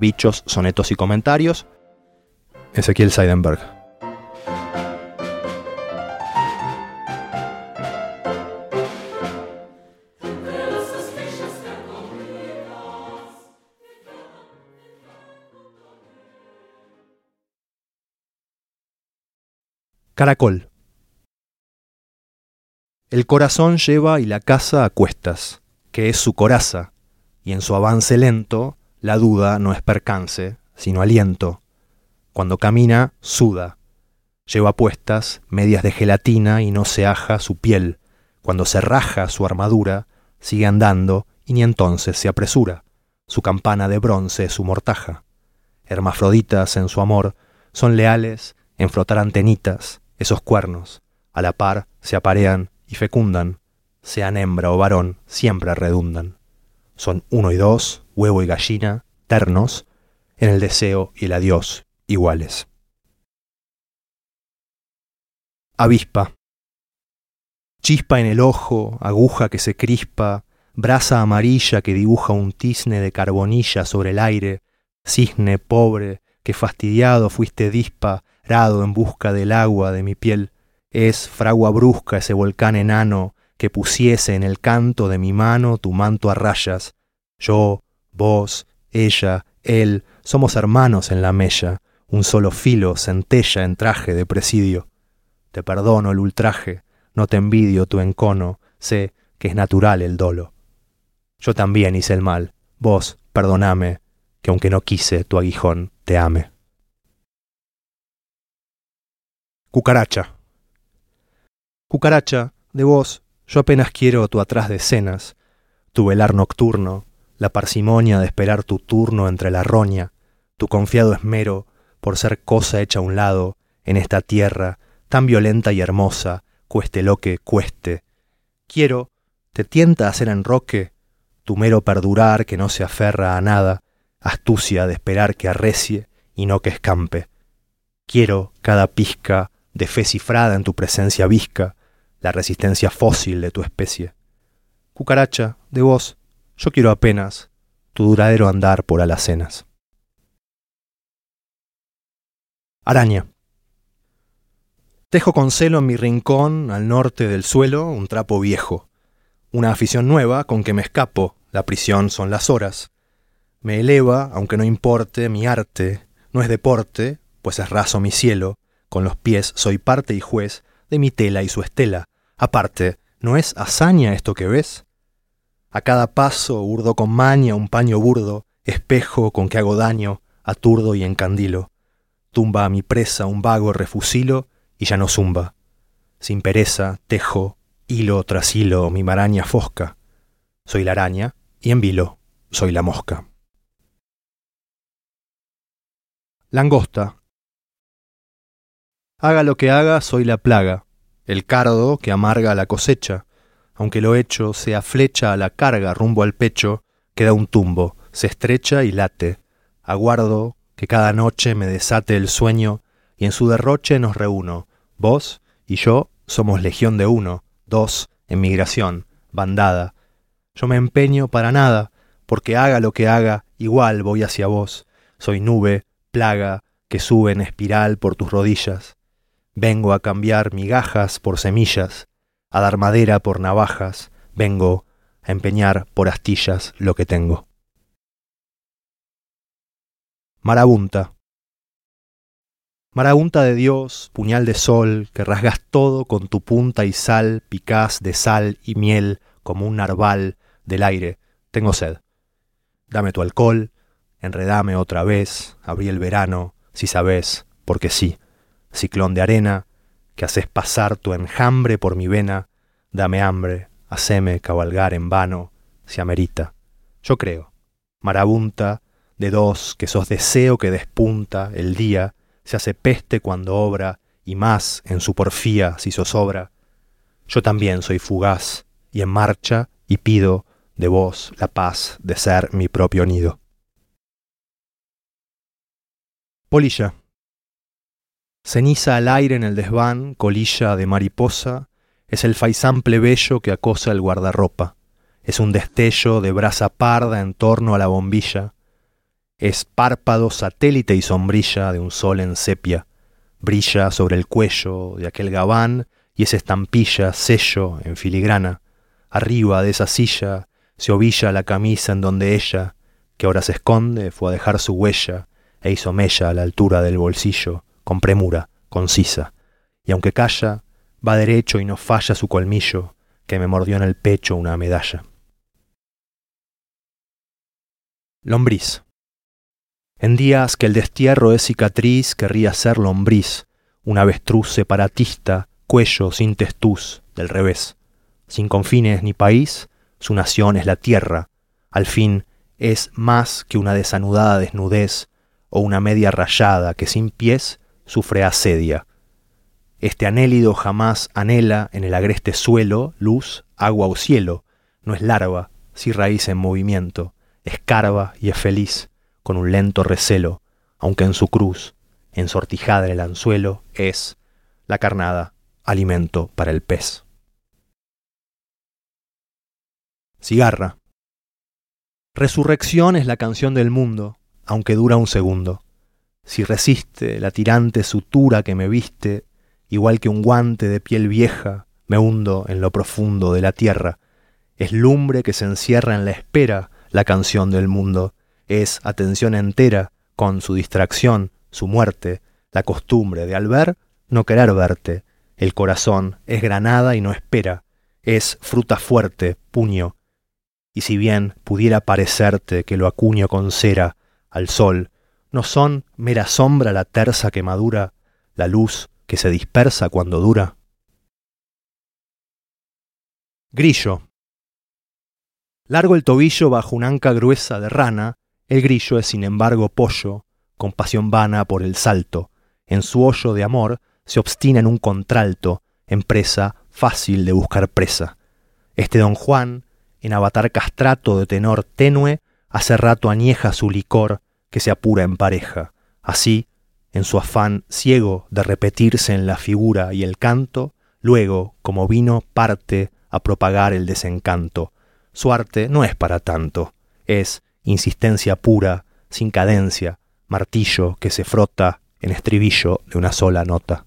Bichos, sonetos y comentarios. Ezequiel Seidenberg. Caracol. El corazón lleva y la casa a cuestas, que es su coraza, y en su avance lento la duda no es percance, sino aliento. Cuando camina, suda. Lleva puestas medias de gelatina y no se aja su piel. Cuando se raja su armadura, sigue andando y ni entonces se apresura. Su campana de bronce es su mortaja. Hermafroditas en su amor son leales en frotar antenitas, esos cuernos, a la par se aparean y fecundan, sean hembra o varón, siempre redundan. Son uno y dos, huevo y gallina, ternos, en el deseo y el adiós, iguales. Avispa. Chispa en el ojo, aguja que se crispa, brasa amarilla que dibuja un tizne de carbonilla sobre el aire, cisne pobre, que fastidiado fuiste dispa, rado en busca del agua de mi piel, es fragua brusca ese volcán enano que pusiese en el canto de mi mano tu manto a rayas. Yo, vos, ella, él, somos hermanos en la mella, un solo filo centella en traje de presidio. Te perdono el ultraje, no te envidio tu encono, sé que es natural el dolo. Yo también hice el mal, vos, perdoname, que aunque no quise tu aguijón, te ame. Cucaracha. Cucaracha, de vos, yo apenas quiero tu atrás de escenas, tu velar nocturno, la parsimonia de esperar tu turno entre la roña, tu confiado esmero por ser cosa hecha a un lado en esta tierra tan violenta y hermosa, cueste lo que cueste. Quiero, te tienta hacer enroque, tu mero perdurar que no se aferra a nada, astucia de esperar que arrecie y no que escampe. Quiero cada pizca de fe cifrada en tu presencia visca, la resistencia fósil de tu especie. Cucaracha, de vos, yo quiero apenas tu duradero andar por alacenas. Araña. Tejo con celo en mi rincón, al norte del suelo, un trapo viejo. Una afición nueva con que me escapo, la prisión son las horas. Me eleva, aunque no importe, mi arte, no es deporte, pues es raso mi cielo, con los pies soy parte y juez de mi tela y su estela. Aparte, ¿no es hazaña esto que ves? A cada paso urdo con maña un paño burdo, espejo con que hago daño, aturdo y encandilo. Tumba a mi presa un vago refusilo y ya no zumba. Sin pereza, tejo, hilo tras hilo, mi maraña fosca. Soy la araña y en vilo soy la mosca. Langosta, Haga lo que haga, soy la plaga, el cardo que amarga la cosecha. Aunque lo hecho sea flecha a la carga rumbo al pecho, queda un tumbo, se estrecha y late. Aguardo que cada noche me desate el sueño y en su derroche nos reúno. Vos y yo somos legión de uno, dos, en migración, bandada. Yo me empeño para nada, porque haga lo que haga, igual voy hacia vos. Soy nube, plaga, que sube en espiral por tus rodillas. Vengo a cambiar migajas por semillas, a dar madera por navajas, vengo a empeñar por astillas lo que tengo. Marabunta. Marabunta de Dios, puñal de sol, que rasgas todo con tu punta y sal, picás de sal y miel como un narval del aire. Tengo sed. Dame tu alcohol, enredame otra vez, abrí el verano, si sabes, porque sí ciclón de arena, que haces pasar tu enjambre por mi vena, dame hambre, haceme cabalgar en vano, si amerita. Yo creo, marabunta, de dos, que sos deseo que despunta, el día, se hace peste cuando obra, y más en su porfía si zozobra. Yo también soy fugaz, y en marcha, y pido de vos la paz de ser mi propio nido. Polilla. Ceniza al aire en el desván, colilla de mariposa, es el faisán plebeyo que acosa el guardarropa, es un destello de brasa parda en torno a la bombilla, Es párpado, satélite y sombrilla de un sol en sepia. Brilla sobre el cuello de aquel gabán y es estampilla, sello en filigrana. Arriba de esa silla se ovilla la camisa en donde ella, que ahora se esconde, fue a dejar su huella e hizo mella a la altura del bolsillo, con premura, concisa. Y aunque calla, va derecho y no falla su colmillo, que me mordió en el pecho una medalla. Lombriz. En días que el destierro es cicatriz, querría ser lombriz, un avestruz separatista, cuello sin testuz, del revés. Sin confines ni país, su nación es la tierra, al fin es más que una desanudada desnudez o una media rayada que sin pies sufre asedia. Este anélido jamás anhela en el agreste suelo luz, agua o cielo, no es larva, si raíz en movimiento, escarba y es feliz, con un lento recelo, aunque en su cruz, ensortijada en el anzuelo, es la carnada, alimento para el pez. Cigarra. Resurrección es la canción del mundo, aunque dura un segundo. Si resiste la tirante sutura que me viste, igual que un guante de piel vieja, me hundo en lo profundo de la tierra. Es lumbre que se encierra en la espera la canción del mundo. Es atención entera, con su distracción, su muerte, la costumbre de al ver no querer verte. El corazón es granada y no espera. Es fruta fuerte, puño. Y si bien pudiera parecerte que lo acuño con cera al sol, ¿no son mera sombra la tersa que madura, la luz que se dispersa cuando dura? Grillo. Largo el tobillo bajo un anca gruesa de rana, el grillo es sin embargo pollo, con pasión vana por el salto. En su hoyo de amor se obstina en un contralto, en presa fácil de buscar presa. Este don Juan, en avatar castrato de tenor tenue, hace rato añeja su licor que se apura en pareja. Así, en su afán ciego de repetirse en la figura y el canto, luego, como vino, parte a propagar el desencanto. Su arte no es para tanto, es insistencia pura, sin cadencia, martillo que se frota en estribillo de una sola nota.